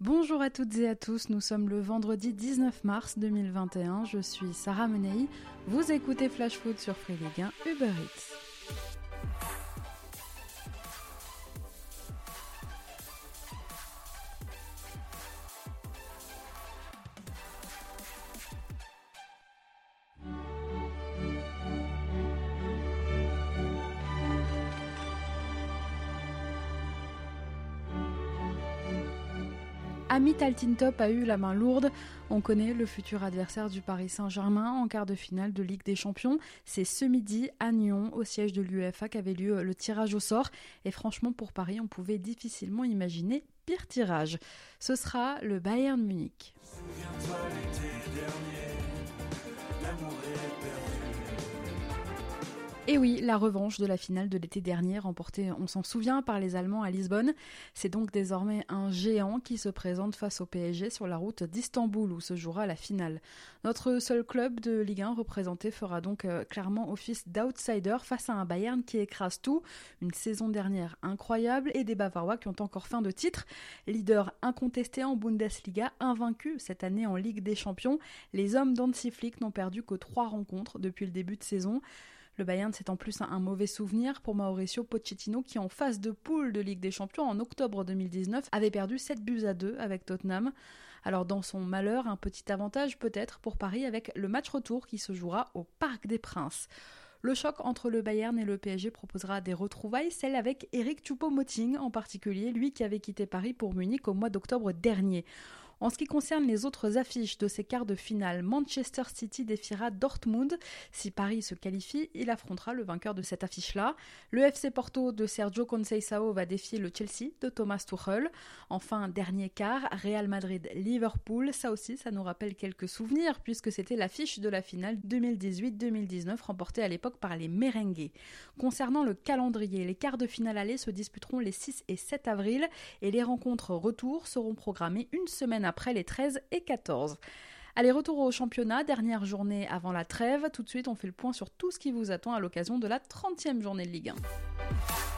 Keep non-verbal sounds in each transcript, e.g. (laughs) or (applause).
Bonjour à toutes et à tous, nous sommes le vendredi 19 mars 2021, je suis Sarah Menei, vous écoutez Flash Food sur Free Ligue 1 Uber Eats. Altintop a eu la main lourde. On connaît le futur adversaire du Paris Saint-Germain en quart de finale de Ligue des Champions. C'est ce midi à Nyon, au siège de l'UEFA, qu'avait lieu le tirage au sort. Et franchement, pour Paris, on pouvait difficilement imaginer pire tirage. Ce sera le Bayern Munich. Et oui, la revanche de la finale de l'été dernier, remportée, on s'en souvient, par les Allemands à Lisbonne. C'est donc désormais un géant qui se présente face au PSG sur la route d'Istanbul où se jouera la finale. Notre seul club de Ligue 1 représenté fera donc euh, clairement office d'outsider face à un Bayern qui écrase tout. Une saison dernière incroyable et des Bavarois qui ont encore fin de titre. Leader incontesté en Bundesliga, invaincu cette année en Ligue des Champions, les hommes d'Ansi Flick n'ont perdu que trois rencontres depuis le début de saison. Le Bayern, c'est en plus un mauvais souvenir pour Mauricio Pochettino qui, en phase de poule de Ligue des Champions en octobre 2019, avait perdu 7 buts à 2 avec Tottenham. Alors, dans son malheur, un petit avantage peut-être pour Paris avec le match retour qui se jouera au Parc des Princes. Le choc entre le Bayern et le PSG proposera des retrouvailles, celle avec Eric Choupo-Moting en particulier, lui qui avait quitté Paris pour Munich au mois d'octobre dernier. En ce qui concerne les autres affiches de ces quarts de finale, Manchester City défiera Dortmund. Si Paris se qualifie, il affrontera le vainqueur de cette affiche-là. Le FC Porto de Sergio Conceição va défier le Chelsea de Thomas Tuchel. Enfin, dernier quart, Real Madrid-Liverpool. Ça aussi, ça nous rappelle quelques souvenirs puisque c'était l'affiche de la finale 2018-2019 remportée à l'époque par les Merengues. Concernant le calendrier, les quarts de finale aller se disputeront les 6 et 7 avril et les rencontres retour seront programmées une semaine après les 13 et 14. Allez, retour au championnat, dernière journée avant la trêve. Tout de suite, on fait le point sur tout ce qui vous attend à l'occasion de la 30e journée de Ligue 1.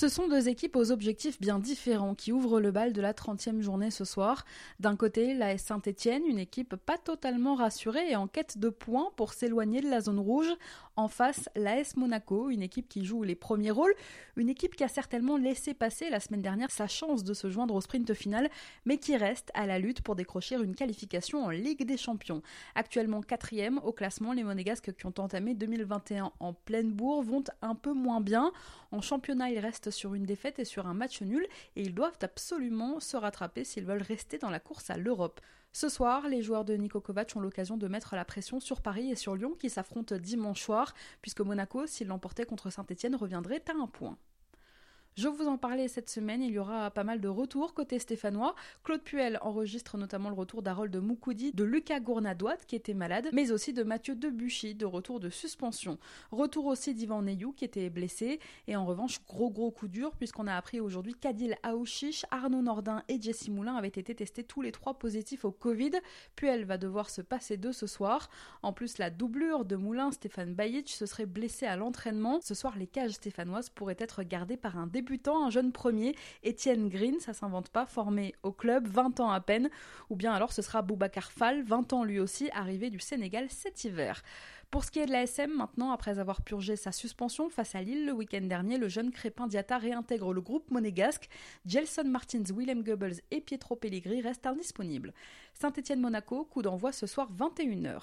Ce sont deux équipes aux objectifs bien différents qui ouvrent le bal de la 30e journée ce soir. D'un côté, la Saint-Etienne, une équipe pas totalement rassurée et en quête de points pour s'éloigner de la zone rouge. En face, l'AS Monaco, une équipe qui joue les premiers rôles, une équipe qui a certainement laissé passer la semaine dernière sa chance de se joindre au sprint final, mais qui reste à la lutte pour décrocher une qualification en Ligue des Champions. Actuellement quatrième au classement, les Monégasques qui ont entamé 2021 en pleine bourre vont un peu moins bien. En championnat, ils restent sur une défaite et sur un match nul et ils doivent absolument se rattraper s'ils veulent rester dans la course à l'Europe. Ce soir, les joueurs de Niko Kovac ont l'occasion de mettre la pression sur Paris et sur Lyon qui s'affrontent dimanche soir, puisque Monaco, s'il l'emportait contre Saint-Etienne, reviendrait à un point. Je vous en parlais cette semaine, il y aura pas mal de retours côté stéphanois. Claude Puel enregistre notamment le retour d'Harold Moukoudi, de Lucas Gournadoit qui était malade, mais aussi de Mathieu Debuchy de retour de suspension. Retour aussi d'Ivan Neyou qui était blessé et en revanche gros gros coup dur puisqu'on a appris aujourd'hui qu'Adil Aouchiche, Arnaud Nordin et Jesse Moulin avaient été testés tous les trois positifs au Covid. Puel va devoir se passer d'eux ce soir. En plus la doublure de Moulin, Stéphane Bajic se serait blessé à l'entraînement. Ce soir les cages stéphanoises pourraient être gardées par un débutant, un jeune premier, Étienne Green, ça s'invente pas, formé au club, 20 ans à peine, ou bien alors ce sera Boubacar Fall, 20 ans lui aussi, arrivé du Sénégal cet hiver. Pour ce qui est de la SM, maintenant, après avoir purgé sa suspension face à Lille le week-end dernier, le jeune Crépin Diata réintègre le groupe monégasque. Gelson Martins, Willem Goebbels et Pietro Pellegrini restent indisponibles. Saint-Étienne-Monaco, coup d'envoi ce soir 21h.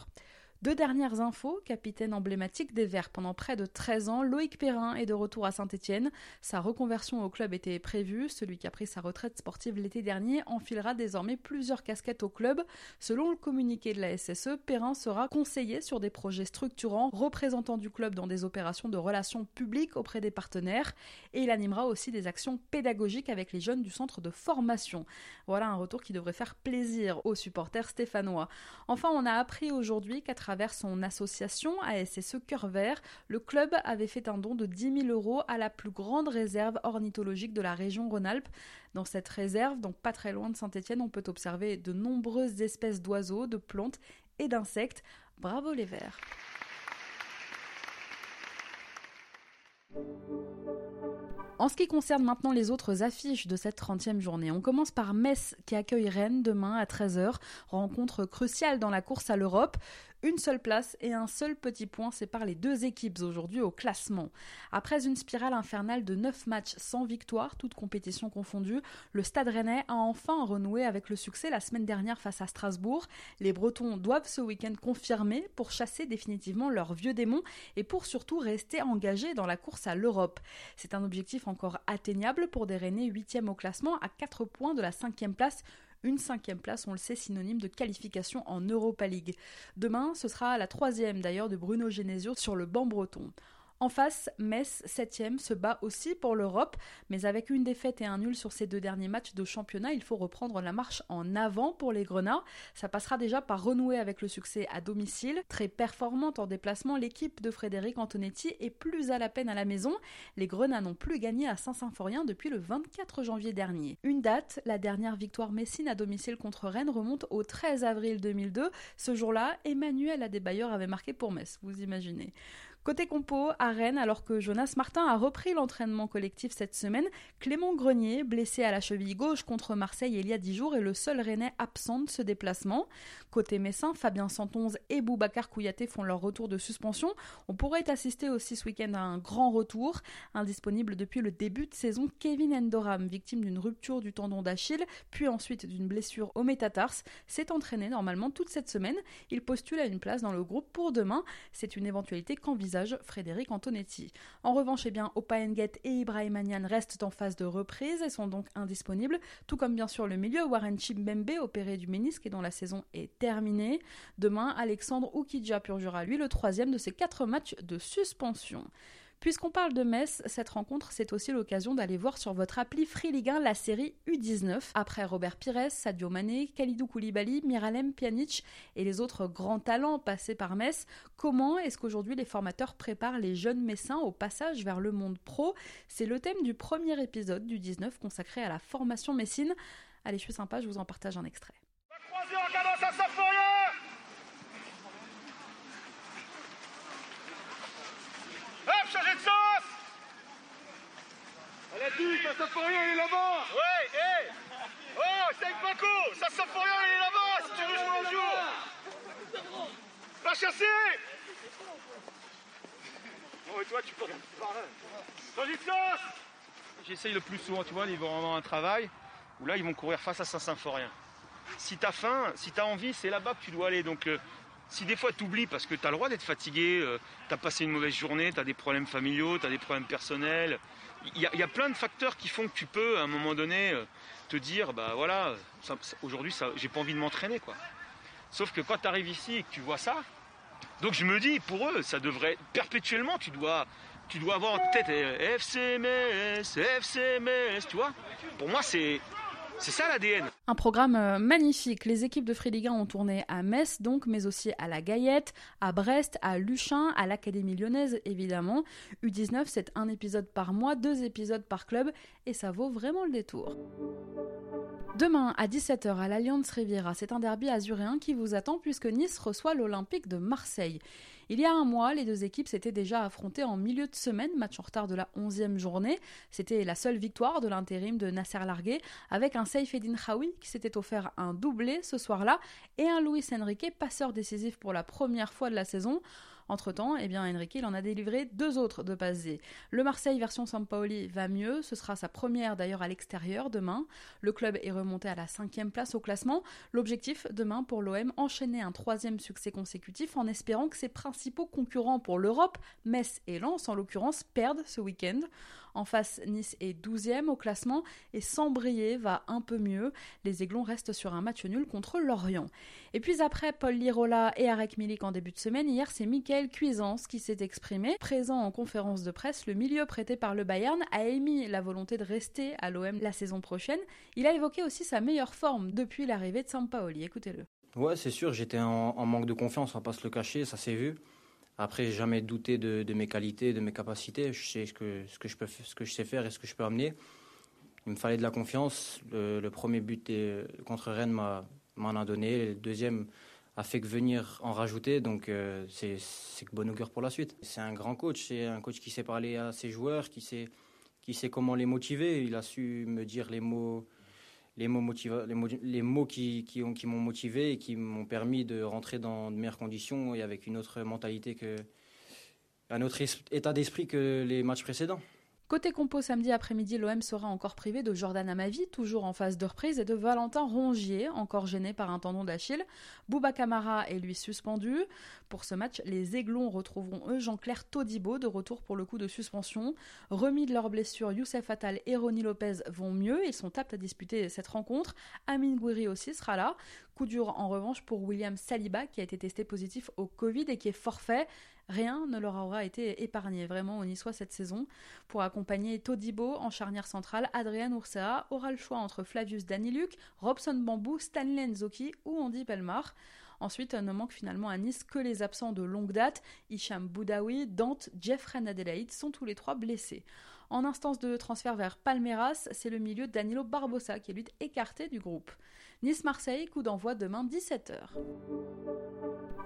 Deux dernières infos, capitaine emblématique des Verts pendant près de 13 ans, Loïc Perrin est de retour à Saint-Etienne. Sa reconversion au club était prévue. Celui qui a pris sa retraite sportive l'été dernier enfilera désormais plusieurs casquettes au club. Selon le communiqué de la SSE, Perrin sera conseiller sur des projets structurants, représentant du club dans des opérations de relations publiques auprès des partenaires et il animera aussi des actions pédagogiques avec les jeunes du centre de formation. Voilà un retour qui devrait faire plaisir aux supporters stéphanois. Enfin, on a appris aujourd'hui travers son association ASSE Cœur Vert, le club avait fait un don de 10 000 euros à la plus grande réserve ornithologique de la région Rhône-Alpes. Dans cette réserve, donc pas très loin de Saint-Étienne, on peut observer de nombreuses espèces d'oiseaux, de plantes et d'insectes. Bravo les Verts. En ce qui concerne maintenant les autres affiches de cette 30e journée, on commence par Metz qui accueille Rennes demain à 13h, rencontre cruciale dans la course à l'Europe. Une seule place et un seul petit point séparent les deux équipes aujourd'hui au classement. Après une spirale infernale de 9 matchs sans victoire, toutes compétitions confondues, le Stade Rennais a enfin renoué avec le succès la semaine dernière face à Strasbourg. Les Bretons doivent ce week-end confirmer pour chasser définitivement leurs vieux démons et pour surtout rester engagés dans la course à l'Europe. C'est un objectif encore atteignable pour des Rennais 8e au classement à 4 points de la 5e place une cinquième place, on le sait, synonyme de qualification en Europa League. Demain, ce sera la troisième d'ailleurs de Bruno Genesio sur le banc breton. En face, Metz, 7 se bat aussi pour l'Europe, mais avec une défaite et un nul sur ces deux derniers matchs de championnat, il faut reprendre la marche en avant pour les Grenats. Ça passera déjà par renouer avec le succès à domicile. Très performante en déplacement, l'équipe de Frédéric Antonetti est plus à la peine à la maison. Les Grenats n'ont plus gagné à Saint-Symphorien depuis le 24 janvier dernier. Une date, la dernière victoire messine à domicile contre Rennes remonte au 13 avril 2002. Ce jour-là, Emmanuel Adebayor avait marqué pour Metz, vous imaginez. Côté compo, à Rennes, alors que Jonas Martin a repris l'entraînement collectif cette semaine, Clément Grenier, blessé à la cheville gauche contre Marseille il y a 10 jours, est le seul Rennais absent de ce déplacement. Côté Messin, Fabien Santonze et Boubacar Kouyaté font leur retour de suspension. On pourrait assister aussi ce week-end à un grand retour. Indisponible depuis le début de saison, Kevin Endoram, victime d'une rupture du tendon d'Achille, puis ensuite d'une blessure au métatarse, s'est entraîné normalement toute cette semaine. Il postule à une place dans le groupe pour demain. C'est une éventualité qu'envisage Frédéric Antonetti. En revanche, eh bien, Opa Nguet et Ibrahim restent en phase de reprise et sont donc indisponibles, tout comme bien sûr le milieu Warren Chimbembe opéré du ménisque et dont la saison est terminée. Demain, Alexandre Oukidja purgera lui le troisième de ses quatre matchs de suspension. Puisqu'on parle de Metz, cette rencontre, c'est aussi l'occasion d'aller voir sur votre appli Free Ligue 1 la série U19. Après Robert Pires, Sadio Mané, Khalidou Koulibaly, Miralem Pjanic et les autres grands talents passés par Metz, comment est-ce qu'aujourd'hui les formateurs préparent les jeunes Messins au passage vers le monde pro? C'est le thème du premier épisode du 19 consacré à la formation messine. Allez, je suis sympa, je vous en partage un extrait. Ça rien, il est là-bas. Ouais, hé. Oh, c'est avec Paco Ça rien, il est là-bas si tu veux jouer un jour. Va chasser. Bon, et toi, tu peux J'essaye le plus souvent, tu vois, ils vont avoir un travail où là, ils vont courir face à Saint-Symphorien. Si t'as faim, si t'as envie, c'est là-bas que tu dois aller. Donc, euh, si des fois tu oublies parce que tu as le droit d'être fatigué, euh, tu as passé une mauvaise journée, tu as des problèmes familiaux, tu as des problèmes personnels, il y, a plein de facteurs qui font que tu peux à un moment donné euh, te dire bah voilà, aujourd'hui j'ai pas envie de m'entraîner quoi. Sauf que quand tu arrives ici et que tu vois ça, donc je me dis pour eux ça devrait perpétuellement tu dois avoir en tête eh, FCMS, FCMS, tu vois. Pour moi c'est c'est ça l'ADN. Un programme euh, magnifique. Les équipes de Free ont tourné à Metz, donc, mais aussi à la Gaillette, à Brest, à Luchin, à l'Académie lyonnaise, évidemment. U19, c'est un épisode par mois, deux épisodes par club, et ça vaut vraiment le détour. Demain à 17h à l'Alliance Riviera, c'est un derby azuréen qui vous attend puisque Nice reçoit l'Olympique de Marseille. Il y a un mois, les deux équipes s'étaient déjà affrontées en milieu de semaine, match en retard de la 11e journée. C'était la seule victoire de l'intérim de Nasser Largué, avec un Saifeddin Khawi qui s'était offert un doublé ce soir-là et un Luis Enrique, passeur décisif pour la première fois de la saison. Entre-temps, eh bien, Enrique, il en a délivré deux autres de passer. Le Marseille version Sampaoli va mieux, ce sera sa première d'ailleurs à l'extérieur demain. Le club est remonté à la cinquième place au classement. L'objectif demain pour l'OM, enchaîner un troisième succès consécutif en espérant que ses principaux concurrents pour l'Europe, Metz et Lens en l'occurrence, perdent ce week-end. En face, Nice est 12e au classement et Sambrier va un peu mieux. Les Aiglons restent sur un match nul contre Lorient. Et puis après Paul Lirola et Arek Milik en début de semaine, hier c'est Michael Cuisance qui s'est exprimé. Présent en conférence de presse, le milieu prêté par le Bayern a émis la volonté de rester à l'OM la saison prochaine. Il a évoqué aussi sa meilleure forme depuis l'arrivée de Sampaoli. Écoutez-le. Ouais, c'est sûr, j'étais en, manque de confiance, on va pas se le cacher, ça s'est vu. Après, jamais douté de, mes qualités, de mes capacités. Je sais ce que, ce que je peux, ce que je sais faire et ce que je peux amener. Il me fallait de la confiance. Le, premier but contre Rennes m'en a donné. Le deuxième a fait que venir en rajouter. Donc, euh, c'est que bon augure pour la suite. C'est un grand coach. C'est un coach qui sait parler à ses joueurs, qui sait, qui sait comment les motiver. Il a su me dire les mots les mots, les qui m'ont motivé et qui m'ont permis de rentrer dans de meilleures conditions et avec une autre mentalité que un autre état d'esprit que les matchs précédents. Côté compo samedi après-midi, l'OM sera encore privé de Jordan Amavi, toujours en phase de reprise, et de Valentin Rongier, encore gêné par un tendon d'Achille. Bouba Camara est lui suspendu. Pour ce match, les Aiglons retrouveront eux Jean-Claire Todibo de retour pour le coup de suspension. Remis de leur blessure, Youssef Attal et Ronnie Lopez vont mieux. Ils sont aptes à disputer cette rencontre. Amin Gouiri aussi sera là. Coup dur en revanche pour William Saliba qui a été testé positif au Covid et qui est forfait. Rien ne leur aura été épargné vraiment au Niçois cette saison. Pour accompagner Todibo en charnière centrale, Adrien Ursea aura le choix entre Flavius Daniluk, Robson Bambou, Stanley Nzoki ou Andy Pelmar. Ensuite, ne manque finalement à Nice que les absents de longue date. Hicham Boudaoui, Dante, Jeffrey Adelaide sont tous les trois blessés. En instance de transfert vers Palmeiras, c'est le milieu Danilo Barbosa qui est lui écarté du groupe. Nice-Marseille, coup d'envoi demain 17h.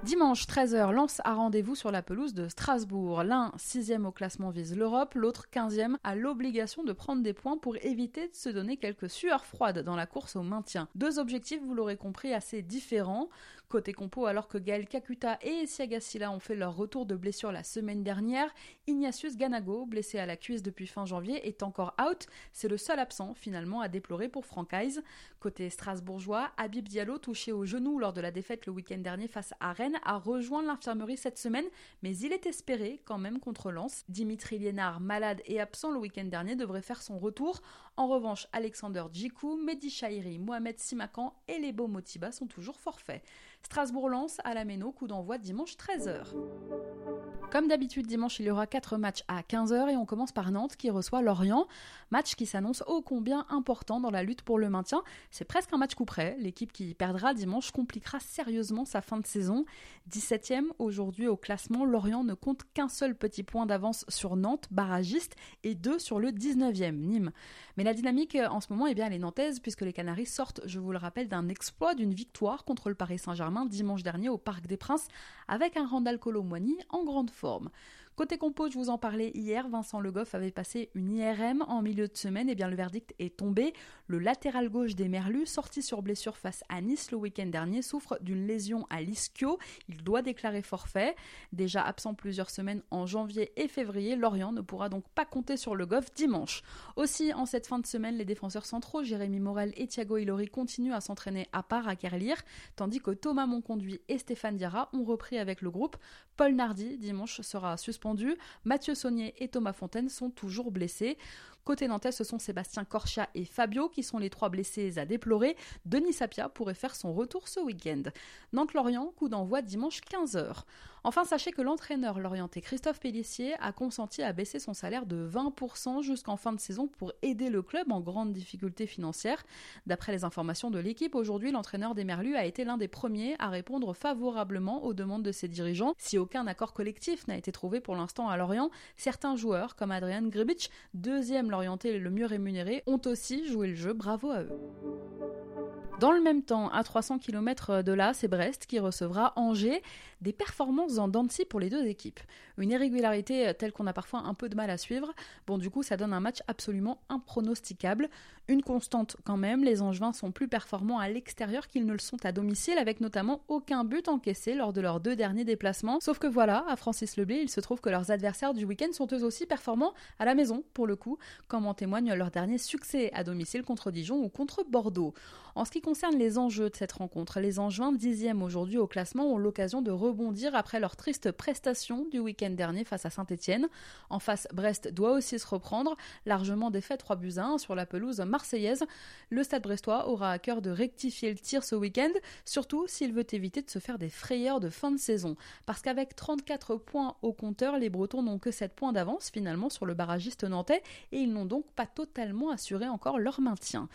Dimanche 13h, Lance a rendez-vous sur la pelouse de Strasbourg. L'un, sixième au classement, vise l'Europe, l'autre, quinzième, a l'obligation de prendre des points pour éviter de se donner quelques sueurs froides dans la course au maintien. Deux objectifs, vous l'aurez compris, assez différents. Côté compo, alors que Gaël Kakuta et Siagasila ont fait leur retour de blessure la semaine dernière, Ignatius Ganago, blessé à la cuisse depuis fin janvier, est encore out. C'est le seul absent finalement à déplorer pour Francaise. Côté strasbourgeois, Habib Diallo, touché au genou lors de la défaite le week-end dernier face à Rennes, a rejoint l'infirmerie cette semaine, mais il est espéré quand même contre Lens. Dimitri Liénard, malade et absent le week-end dernier, devrait faire son retour. En revanche, Alexander Djikou, Mehdi Chahiri, Mohamed Simakan et les beaux Motiba sont toujours forfaits. Strasbourg-Lens à la Méno, coup d'envoi dimanche 13h. Comme d'habitude, dimanche, il y aura 4 matchs à 15h et on commence par Nantes qui reçoit Lorient. Match qui s'annonce ô combien important dans la lutte pour le maintien. C'est presque un match coup près. L'équipe qui perdra dimanche compliquera sérieusement sa fin de saison. 17e aujourd'hui au classement, Lorient ne compte qu'un seul petit point d'avance sur Nantes, barragiste, et deux sur le 19e, Nîmes. Mais la dynamique en ce moment est bien les Nantaises puisque les Canaries sortent, je vous le rappelle, d'un exploit, d'une victoire contre le Paris Saint-Germain dimanche dernier au Parc des Princes avec un Randall Colomboigny en grande forme. Côté compo, je vous en parlais hier, Vincent Le Goff avait passé une IRM en milieu de semaine, et bien le verdict est tombé. Le latéral gauche des Merlus, sorti sur blessure face à Nice le week-end dernier, souffre d'une lésion à l'ischio. Il doit déclarer forfait. Déjà absent plusieurs semaines en janvier et février, Lorient ne pourra donc pas compter sur Le Goff dimanche. Aussi, en cette fin de semaine, les défenseurs centraux, Jérémy Morel et Thiago Ilori, continuent à s'entraîner à part à Kerlire, tandis que Thomas Monconduit et Stéphane Diarra ont repris avec le groupe. Paul Nardi, dimanche, sera suspendu. Mathieu Saunier et Thomas Fontaine sont toujours blessés. Côté nantais, ce sont Sébastien Corchia et Fabio qui sont les trois blessés à déplorer. Denis Sapia pourrait faire son retour ce week-end. Nantes-Lorient, coup d'envoi dimanche 15h. Enfin, sachez que l'entraîneur lorienté Christophe Pellissier a consenti à baisser son salaire de 20% jusqu'en fin de saison pour aider le club en grande difficulté financière. D'après les informations de l'équipe, aujourd'hui, l'entraîneur des Merlus a été l'un des premiers à répondre favorablement aux demandes de ses dirigeants. Si aucun accord collectif n'a été trouvé pour l'instant à Lorient, certains joueurs, comme Adrian Gribic, deuxième l'orienté le mieux rémunéré, ont aussi joué le jeu. Bravo à eux. Dans le même temps, à 300 km de là, c'est Brest qui recevra Angers. Des performances en Dancy pour les deux équipes. Une irrégularité telle qu'on a parfois un peu de mal à suivre. Bon, du coup, ça donne un match absolument impronosticable. Une constante quand même, les Angevins sont plus performants à l'extérieur qu'ils ne le sont à domicile, avec notamment aucun but encaissé lors de leurs deux derniers déplacements. Sauf que voilà, à Francis Leblé, il se trouve que leurs adversaires du week-end sont eux aussi performants à la maison, pour le coup, comme en témoigne leur dernier succès à domicile contre Dijon ou contre Bordeaux. En ce qui les enjeux de cette rencontre, les Angevins, dixième aujourd'hui au classement, ont l'occasion de rebondir après leur triste prestation du week-end dernier face à Saint-Etienne. En face, Brest doit aussi se reprendre, largement défait 3 buts à 1 sur la pelouse marseillaise. Le stade brestois aura à cœur de rectifier le tir ce week-end, surtout s'il veut éviter de se faire des frayeurs de fin de saison. Parce qu'avec 34 points au compteur, les Bretons n'ont que 7 points d'avance finalement sur le barragiste nantais et ils n'ont donc pas totalement assuré encore leur maintien.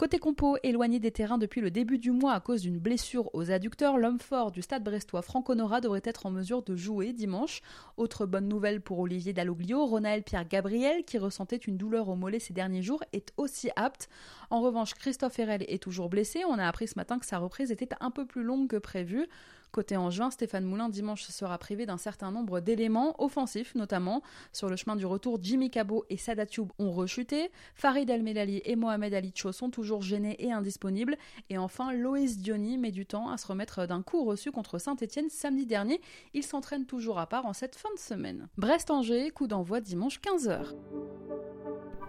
Côté compo, éloigné des terrains depuis le début du mois à cause d'une blessure aux adducteurs, l'homme fort du stade brestois Franck Honora devrait être en mesure de jouer dimanche. Autre bonne nouvelle pour Olivier Dalloglio, Ronaël Pierre Gabriel, qui ressentait une douleur au mollet ces derniers jours, est aussi apte. En revanche, Christophe Herel est toujours blessé. On a appris ce matin que sa reprise était un peu plus longue que prévu. Côté en juin, Stéphane Moulin dimanche sera privé d'un certain nombre d'éléments offensifs notamment. Sur le chemin du retour, Jimmy Cabot et Sadat ont rechuté. Farid El Melali et Mohamed Ali Cho sont toujours gênés et indisponibles. Et enfin, Loïs Diony met du temps à se remettre d'un coup reçu contre Saint-Etienne samedi dernier. Il s'entraîne toujours à part en cette fin de semaine. Brest-Angers, coup d'envoi dimanche 15h.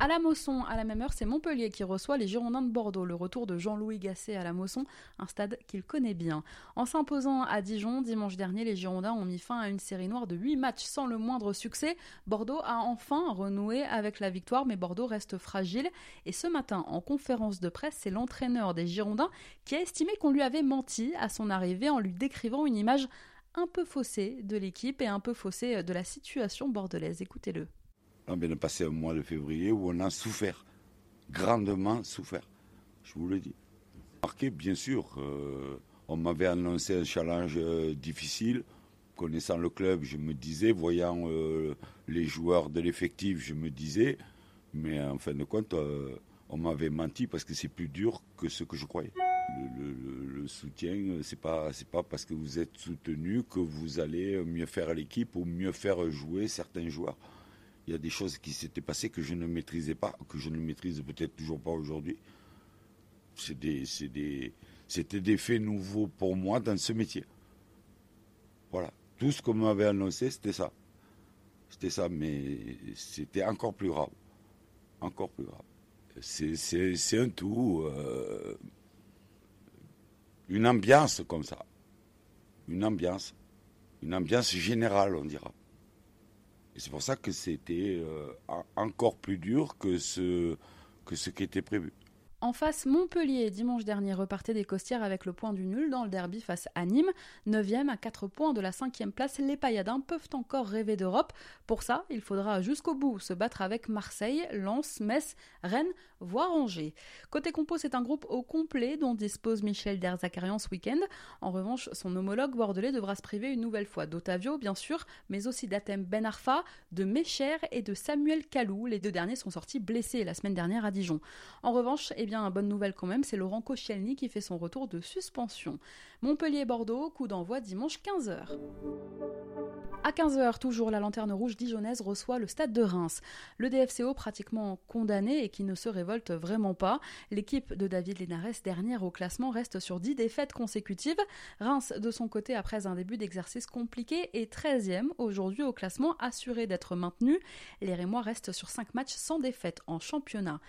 À la Mosson, à la même heure, c'est Montpellier qui reçoit les Girondins de Bordeaux. Le retour de Jean-Louis Gasset à la Mosson, un stade qu'il connaît bien. En s'imposant à Dijon, dimanche dernier, les Girondins ont mis fin à une série noire de 8 matchs sans le moindre succès. Bordeaux a enfin renoué avec la victoire, mais Bordeaux reste fragile. Et ce matin, en conférence de presse, c'est l'entraîneur des Girondins qui a estimé qu'on lui avait menti à son arrivée en lui décrivant une image un peu faussée de l'équipe et un peu faussée de la situation bordelaise. Écoutez-le. On vient de passer un mois de février où on a souffert, grandement souffert. Je vous le dis. Marqué, bien sûr, euh, on m'avait annoncé un challenge euh, difficile. Connaissant le club, je me disais, voyant euh, les joueurs de l'effectif, je me disais, mais en fin de compte, on m'avait menti parce que c'est plus dur que ce que je croyais. Le, soutien, c'est pas pas parce que vous êtes soutenu que vous allez mieux faire l'équipe ou mieux faire jouer certains joueurs il y a des choses qui s'étaient passées que je ne maîtrisais pas, que je ne maîtrise peut-être toujours pas aujourd'hui. C'était des, faits nouveaux pour moi dans ce métier. Voilà. Tout ce qu'on m'avait annoncé, c'était ça. C'était ça, mais c'était encore plus grave. Encore plus grave. C'est un tout. Euh, une ambiance comme ça. Une ambiance. Une ambiance générale, on dira. Et c'est pour ça que c'était euh, encore plus dur que ce, que ce qui était prévu. En face, Montpellier, dimanche dernier, repartait des Costières avec le point du nul dans le derby face à Nîmes. 9e à 4 points de la 5e place, les Payadins peuvent encore rêver d'Europe. Pour ça, il faudra jusqu'au bout se battre avec Marseille, Lens, Metz, Rennes, voire Angers. Côté compo, c'est un groupe au complet dont dispose Michel Derzakarian ce week-end. En revanche, son homologue bordelais devra se priver une nouvelle fois d'Otavio, bien sûr, mais aussi d'Atem Ben Arfa, de Mecher et de Samuel Kalou. Les deux derniers sont sortis blessés la semaine dernière à Dijon. En revanche, eh bien, bonne nouvelle quand même, c'est Laurent Koscielny qui fait son retour de suspension. Montpellier-Bordeaux, coup d'envoi dimanche 15h. À 15h, toujours, la lanterne rouge dijonnaise reçoit le stade de Reims. Le DFCO pratiquement condamné et qui ne se révolte vraiment pas. L'équipe de David Lénarès, dernière au classement, reste sur 10 défaites consécutives. Reims, de son côté, après un début d'exercice compliqué, est 13e aujourd'hui au classement, assuré d'être maintenu. Les Rémois restent sur 5 matchs sans défaite en championnat.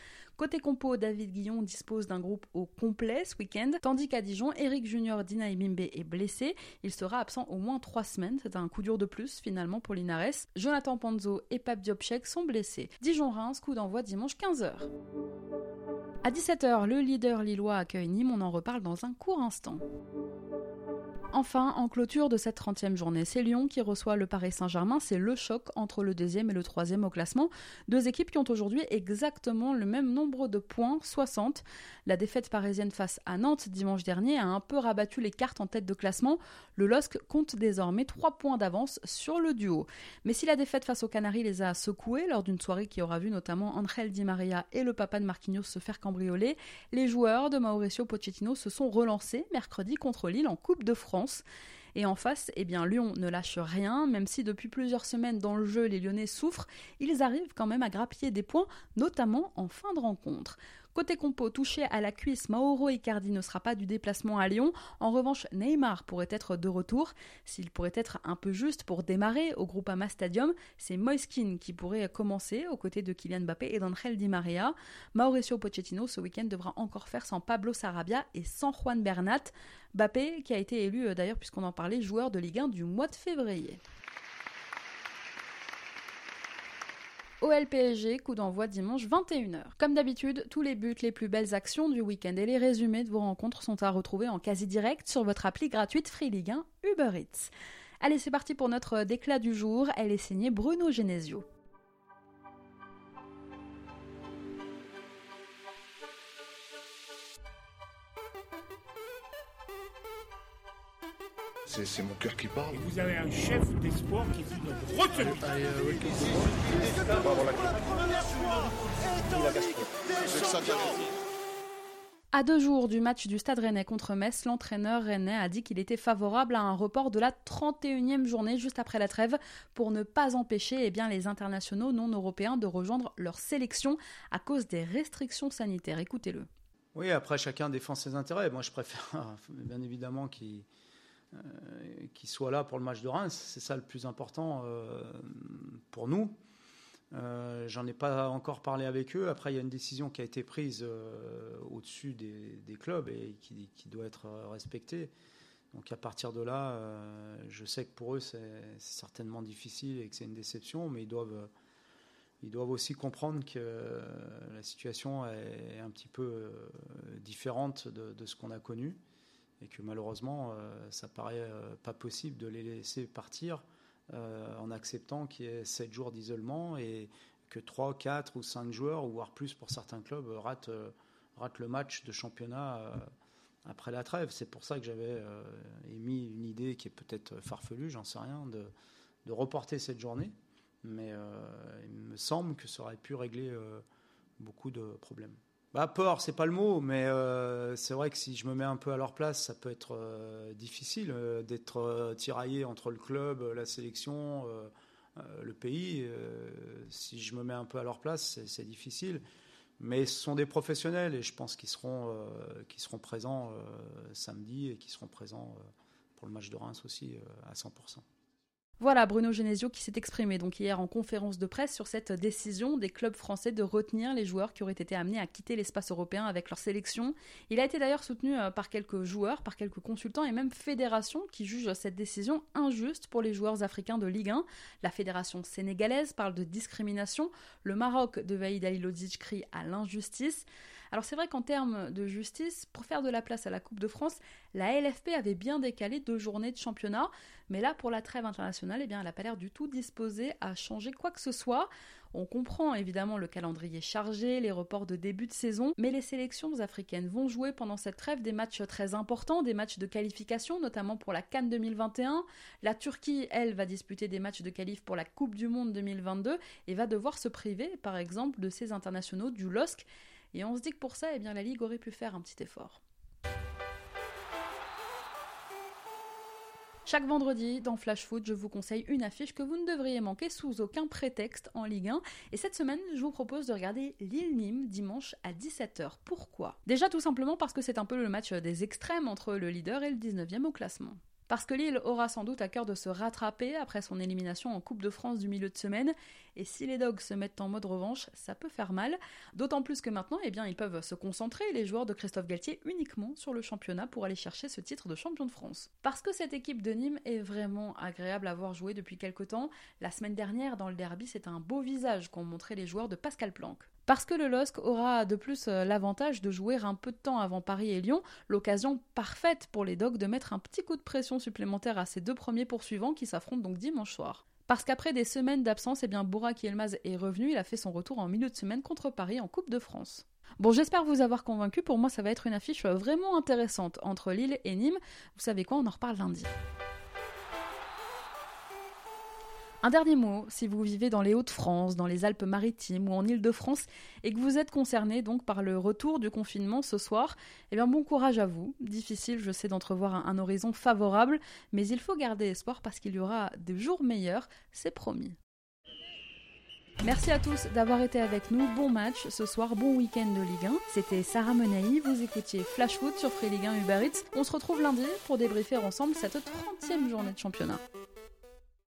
Côté compo, David Guillon dispose d'un groupe au complet ce week-end, tandis qu'à Dijon, Eric Junior Dina Bimbe est blessé. Il sera absent au moins trois semaines. C'est un coup dur de plus finalement pour Linares. Jonathan Panzo et Pape Diopchek sont blessés. Dijon-Reims, coup d'envoi dimanche 15h. À 17h, le leader lillois accueille Nîmes. On en reparle dans un court instant. Enfin, en clôture de cette 30e journée, c'est Lyon qui reçoit le Paris Saint-Germain. C'est le choc entre le deuxième et le troisième au classement. Deux équipes qui ont aujourd'hui exactement le même nombre de points, 60. La défaite parisienne face à Nantes dimanche dernier a un peu rabattu les cartes en tête de classement. Le LOSC compte désormais 3 points d'avance sur le duo. Mais si la défaite face aux Canaries les a secoués lors d'une soirée qui aura vu notamment Angel Di Maria et le papa de Marquinhos se faire cambrioler, les joueurs de Mauricio Pochettino se sont relancés mercredi contre Lille en Coupe de France. Et en face, eh bien, Lyon ne lâche rien, même si depuis plusieurs semaines dans le jeu, les Lyonnais souffrent, ils arrivent quand même à grappiller des points, notamment en fin de rencontre. Côté compo, touché à la cuisse, Mauro Icardi ne sera pas du déplacement à Lyon. En revanche, Neymar pourrait être de retour. S'il pourrait être un peu juste pour démarrer au Groupama Stadium, c'est Moiskin qui pourrait commencer aux côtés de Kylian Mbappé et d'Angel Di Maria. Mauricio Pochettino ce week-end devra encore faire sans Pablo Sarabia et sans Juan Bernat. Mbappé qui a été élu euh, d'ailleurs puisqu'on en parlait joueur de Ligue 1 du mois de février. OL-PSG, coup d'envoi dimanche 21h. Comme d'habitude, tous les buts, les plus belles actions du week-end et les résumés de vos rencontres sont à retrouver en quasi-direct sur votre appli gratuite Free Ligue 1 Uber Eats. Allez, c'est parti pour notre déclat du jour. Elle est signée Bruno Genesio. C'est mon cœur qui parle. vous avez un chef d'espoir qui est une retenue. À deux jours du match du Stade Rennais contre Metz, l'entraîneur rennais a dit qu'il était favorable à un report de la 31e journée juste après la trêve pour ne pas empêcher eh bien, les internationaux non européens de rejoindre leur sélection à cause des restrictions sanitaires. Écoutez-le. Oui, après chacun défend ses intérêts. Moi je préfère (laughs) bien évidemment qu'il euh, soit là pour le match de Reims. C'est ça le plus important euh, pour nous. Euh, j'en ai pas encore parlé avec eux. Après, il y a une décision qui a été prise euh, au-dessus des, clubs et qui, doit être respectée. Donc à partir de là, je sais que pour eux, c'est certainement difficile et que c'est une déception, mais ils doivent, ils doivent aussi comprendre que la situation est un petit peu différente de ce qu'on a connu et que malheureusement, ça paraît pas possible de les laisser partir euh, en acceptant qu'il y ait 7 jours d'isolement et que 3, 4 ou 5 joueurs, voire plus pour certains clubs, ratent, euh, le match de championnat euh, après la trêve. C'est pour ça que j'avais émis une idée qui est peut-être farfelue, j'en sais rien, de, reporter cette journée. Mais il me semble que ça aurait pu régler beaucoup de problèmes. Bah, peur, c'est pas le mot, mais euh, c'est vrai que si je me mets un peu à leur place, ça peut être euh, difficile euh, d'être tiraillé entre le club, la sélection, le pays. si je me mets un peu à leur place, c'est difficile. Mais ce sont des professionnels et je pense qu'ils seront, qu'ils seront présents samedi et qu'ils seront présents pour le match de Reims aussi à 100%. Voilà Bruno Genesio qui s'est exprimé donc hier en conférence de presse sur cette décision des clubs français de retenir les joueurs qui auraient été amenés à quitter l'espace européen avec leur sélection. Il a été d'ailleurs soutenu euh, par quelques joueurs, par quelques consultants et même fédérations qui jugent cette décision injuste pour les joueurs africains de Ligue 1. La fédération sénégalaise parle de discrimination, le Maroc de Vaïd Alilodic crie à l'injustice. Alors c'est vrai qu'en termes de justice, pour faire de la place à la Coupe de France, la LFP avait bien décalé deux journées de championnat, mais là pour la trêve internationale, eh bien, elle n'a pas l'air du tout disposée à changer quoi que ce soit. On comprend évidemment le calendrier chargé, les reports de début de saison, mais les sélections africaines vont jouer pendant cette trêve des matchs très importants, des matchs de qualification, notamment pour la Cannes 2021. La Turquie, elle, va disputer des matchs de qualif pour la Coupe du Monde 2022 et va devoir se priver, par exemple, de ses internationaux du LOSC. Et on se dit que pour ça, eh bien, la Ligue aurait pu faire un petit effort. Chaque vendredi, dans Flash Foot, je vous conseille une affiche que vous ne devriez manquer sous aucun prétexte en Ligue 1. Et cette semaine, je vous propose de regarder Lille-Nîmes dimanche à 17h. Pourquoi? Déjà tout simplement parce que c'est un peu le match des extrêmes entre le leader et le 19e au classement. Parce que Lille aura sans doute à cœur de se rattraper après son élimination en Coupe de France du milieu de semaine, et si les Dogs se mettent en mode revanche, ça peut faire mal, d'autant plus que maintenant, eh bien, ils peuvent se concentrer, les joueurs de Christophe Galtier, uniquement sur le championnat pour aller chercher ce titre de champion de France. Parce que cette équipe de Nîmes est vraiment agréable à voir jouer depuis quelque temps, la semaine dernière, dans le derby, c'est un beau visage qu'ont montré les joueurs de Pascal Planck. Parce que le LOSC aura de plus euh, l'avantage de jouer un peu de temps avant Paris et Lyon, l'occasion parfaite pour les Dogs de mettre un petit coup de pression supplémentaire à ces deux premiers poursuivants qui s'affrontent donc dimanche soir. Parce qu'après des semaines d'absence, eh bien est revenu, il a fait son retour en milieu de semaine contre Paris en Coupe de France. Bon, j'espère vous avoir convaincu, pour moi ça va être une affiche vraiment intéressante entre Lille et Nîmes. Vous savez quoi, on en reparle lundi. Un dernier mot, si vous vivez dans les Hauts-de-France, dans les Alpes-Maritimes ou en Île-de-France et que vous êtes concerné donc par le retour du confinement ce soir, eh bien bon courage à vous. Difficile, je sais, d'entrevoir un, horizon favorable, mais il faut garder espoir parce qu'il y aura des jours meilleurs, c'est promis. Merci à tous d'avoir été avec nous. Bon match ce soir, bon week-end de Ligue 1. C'était Sarah Menaï, vous écoutiez Flash Foot sur Free Ligue 1 Uber. On se retrouve lundi pour débriefer ensemble cette 30e journée de championnat.